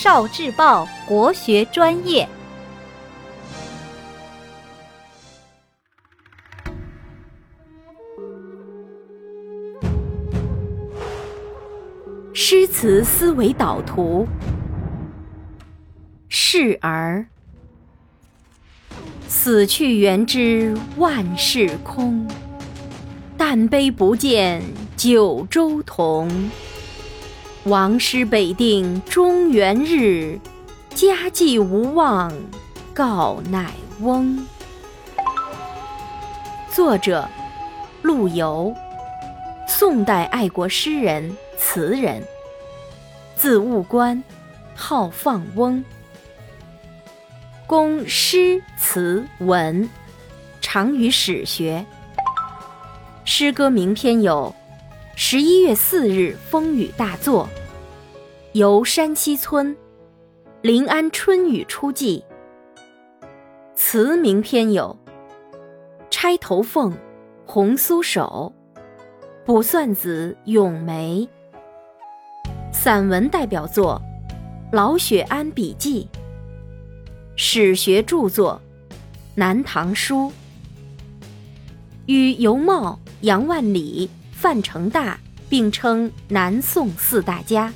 少智报国学专业，诗词思维导图。示儿，死去元知万事空，但悲不见九州同。王师北定中原日，家祭无忘告乃翁。作者：陆游，宋代爱国诗人、词人，字务观，号放翁。工诗词文，长于史学。诗歌名篇有。十一月四日风雨大作，游山西村，临安春雨初霁。词名篇有《钗头凤》《红酥手》《卜算子·咏梅》。散文代表作《老雪庵笔记》。史学著作《南唐书》。与尤袤、杨万里。范成大并称南宋四大家。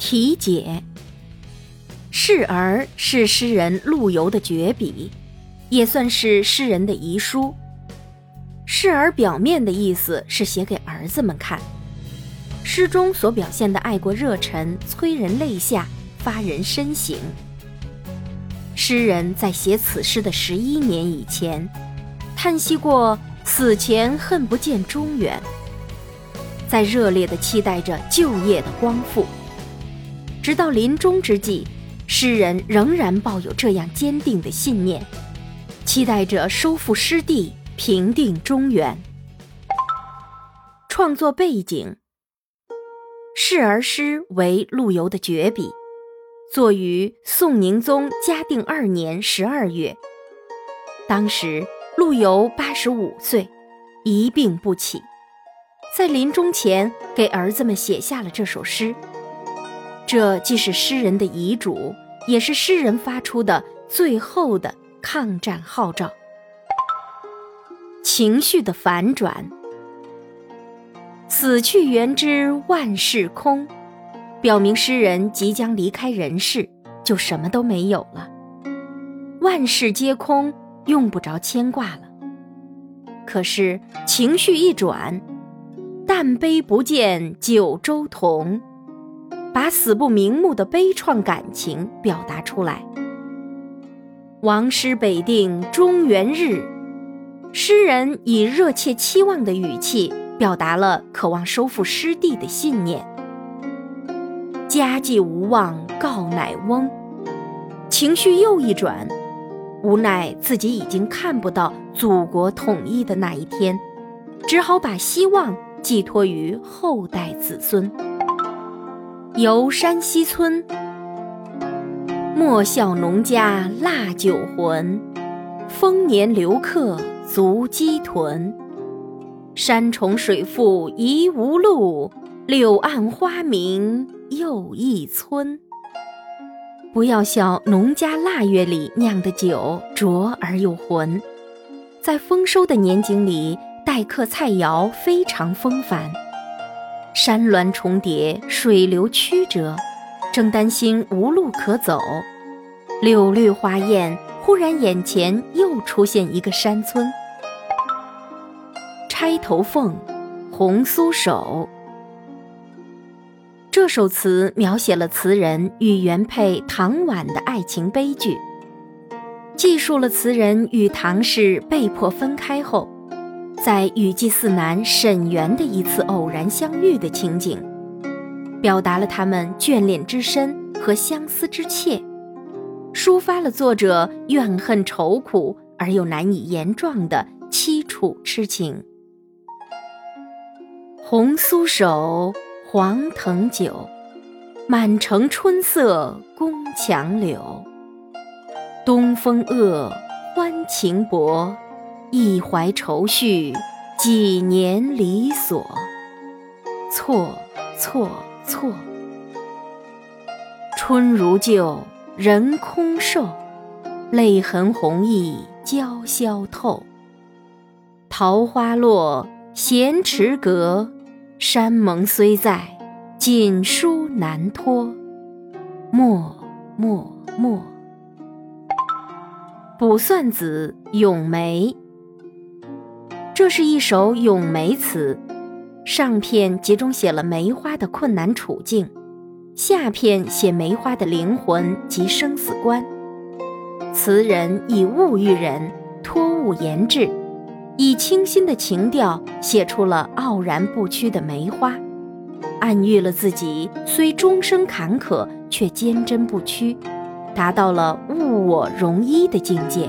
题解：示儿是诗人陆游的绝笔，也算是诗人的遗书。示儿表面的意思是写给儿子们看，诗中所表现的爱国热忱催人泪下，发人深省。诗人在写此诗的十一年以前，叹息过。死前恨不见中原，在热烈的期待着旧业的光复。直到临终之际，诗人仍然抱有这样坚定的信念，期待着收复失地，平定中原。创作背景：示儿诗为陆游的绝笔，作于宋宁宗嘉定二年十二月，当时。陆游八十五岁，一病不起，在临终前给儿子们写下了这首诗。这既是诗人的遗嘱，也是诗人发出的最后的抗战号召。情绪的反转，死去元知万事空，表明诗人即将离开人世，就什么都没有了，万事皆空。用不着牵挂了。可是情绪一转，但悲不见九州同，把死不瞑目的悲怆感情表达出来。王师北定中原日，诗人以热切期望的语气表达了渴望收复失地的信念。家祭无忘告乃翁，情绪又一转。无奈自己已经看不到祖国统一的那一天，只好把希望寄托于后代子孙。游山西村，莫笑农家腊酒浑，丰年留客足鸡豚。山重水复疑无路，柳暗花明又一村。不要笑农家腊月里酿的酒浊而又浑，在丰收的年景里，待客菜肴非常风繁。山峦重叠，水流曲折，正担心无路可走，柳绿花艳，忽然眼前又出现一个山村。钗头凤，红酥手。这首词描写了词人与原配唐婉的爱情悲剧，记述了词人与唐氏被迫分开后，在雨季寺南沈园的一次偶然相遇的情景，表达了他们眷恋之深和相思之切，抒发了作者怨恨愁苦而又难以言状的凄楚痴情。红酥手。黄藤酒，满城春色宫墙柳。东风恶，欢情薄，一怀愁绪，几年离索。错错错。春如旧，人空瘦，泪痕红浥鲛绡透。桃花落，闲池阁，山盟虽在，锦书难托。默默默。《卜算子·咏梅》，这是一首咏梅词。上片集中写了梅花的困难处境，下片写梅花的灵魂及生死观。词人以物喻人，托物言志，以清新的情调写出了傲然不屈的梅花，暗喻了自己虽终生坎坷，却坚贞不屈。达到了物我融一的境界。